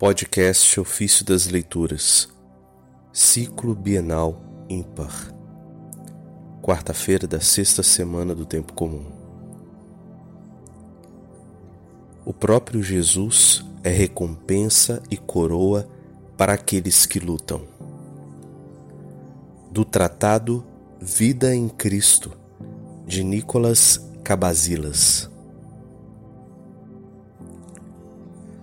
Podcast Ofício das Leituras, Ciclo Bienal Ímpar, quarta-feira da sexta semana do Tempo Comum. O próprio Jesus é recompensa e coroa para aqueles que lutam. Do Tratado Vida em Cristo, de Nicolas Cabazilas.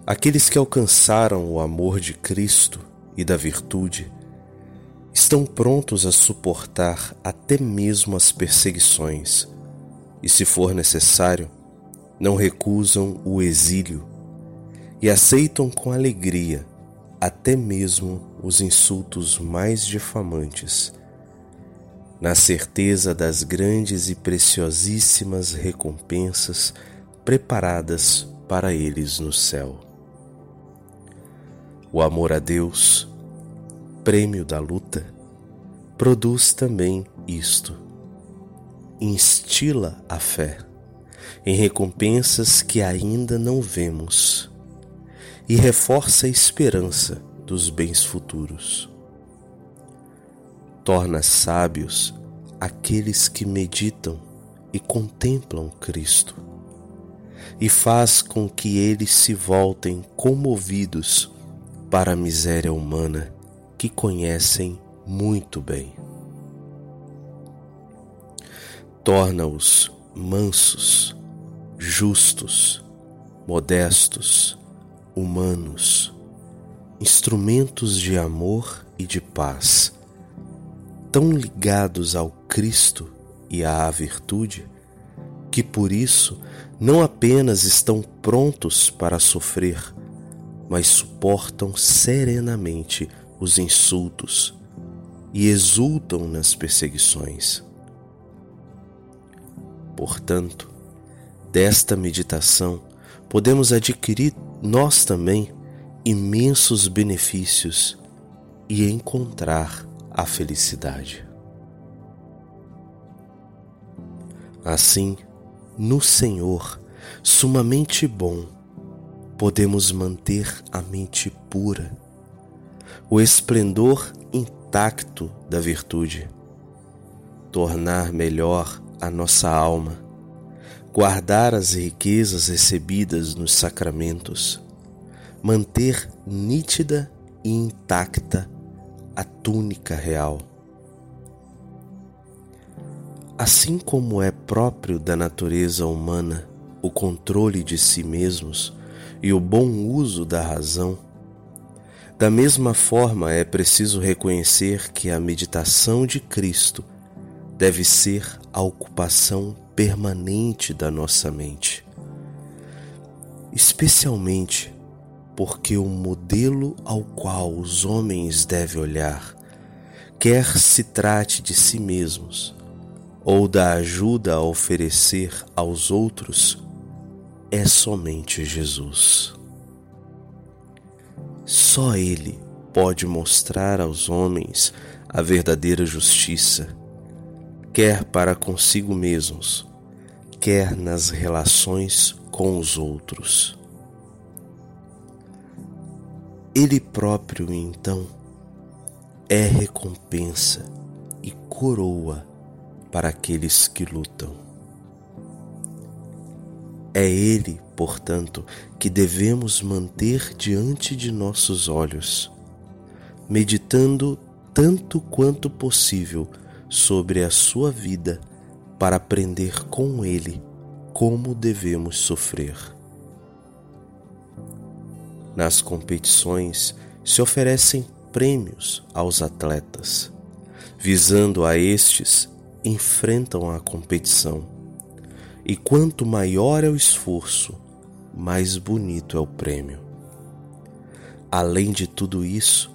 Aqueles que alcançaram o amor de Cristo e da virtude estão prontos a suportar até mesmo as perseguições e, se for necessário, não recusam o exílio e aceitam com alegria até mesmo os insultos mais difamantes, na certeza das grandes e preciosíssimas recompensas preparadas para eles no céu. O amor a Deus, prêmio da luta, produz também isto. Instila a fé em recompensas que ainda não vemos e reforça a esperança dos bens futuros. Torna sábios aqueles que meditam e contemplam Cristo e faz com que eles se voltem comovidos para a miséria humana que conhecem muito bem. Torna-os mansos, justos, modestos, humanos, instrumentos de amor e de paz, tão ligados ao Cristo e à virtude, que por isso não apenas estão prontos para sofrer, mas suportam serenamente os insultos e exultam nas perseguições. Portanto, desta meditação podemos adquirir nós também imensos benefícios e encontrar a felicidade. Assim, no Senhor, sumamente bom, podemos manter a mente pura, o esplendor intacto da virtude, tornar melhor a nossa alma, guardar as riquezas recebidas nos sacramentos, manter nítida e intacta a túnica real. Assim como é próprio da natureza humana o controle de si mesmos, e o bom uso da razão. Da mesma forma, é preciso reconhecer que a meditação de Cristo deve ser a ocupação permanente da nossa mente, especialmente porque o modelo ao qual os homens devem olhar, quer se trate de si mesmos ou da ajuda a oferecer aos outros, é somente Jesus. Só Ele pode mostrar aos homens a verdadeira justiça, quer para consigo mesmos, quer nas relações com os outros. Ele próprio, então, é recompensa e coroa para aqueles que lutam. É Ele, portanto, que devemos manter diante de nossos olhos, meditando tanto quanto possível sobre a sua vida para aprender com Ele como devemos sofrer. Nas competições se oferecem prêmios aos atletas. Visando a estes, enfrentam a competição e quanto maior é o esforço, mais bonito é o prêmio. Além de tudo isso,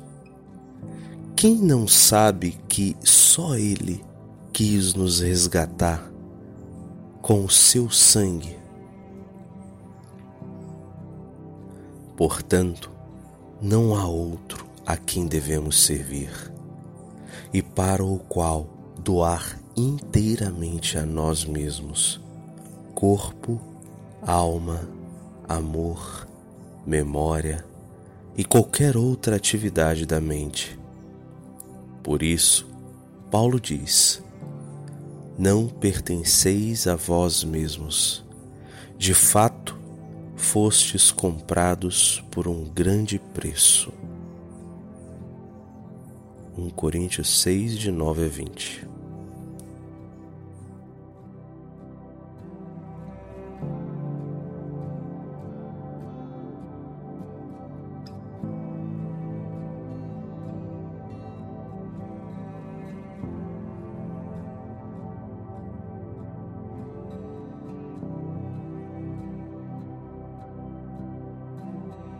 quem não sabe que só Ele quis nos resgatar com o seu sangue? Portanto, não há outro a quem devemos servir e para o qual doar inteiramente a nós mesmos corpo, alma, amor, memória, e qualquer outra atividade da mente. Por isso, Paulo diz: Não pertenceis a vós mesmos. De fato, fostes comprados por um grande preço. 1 Coríntios 6, de 9 a 20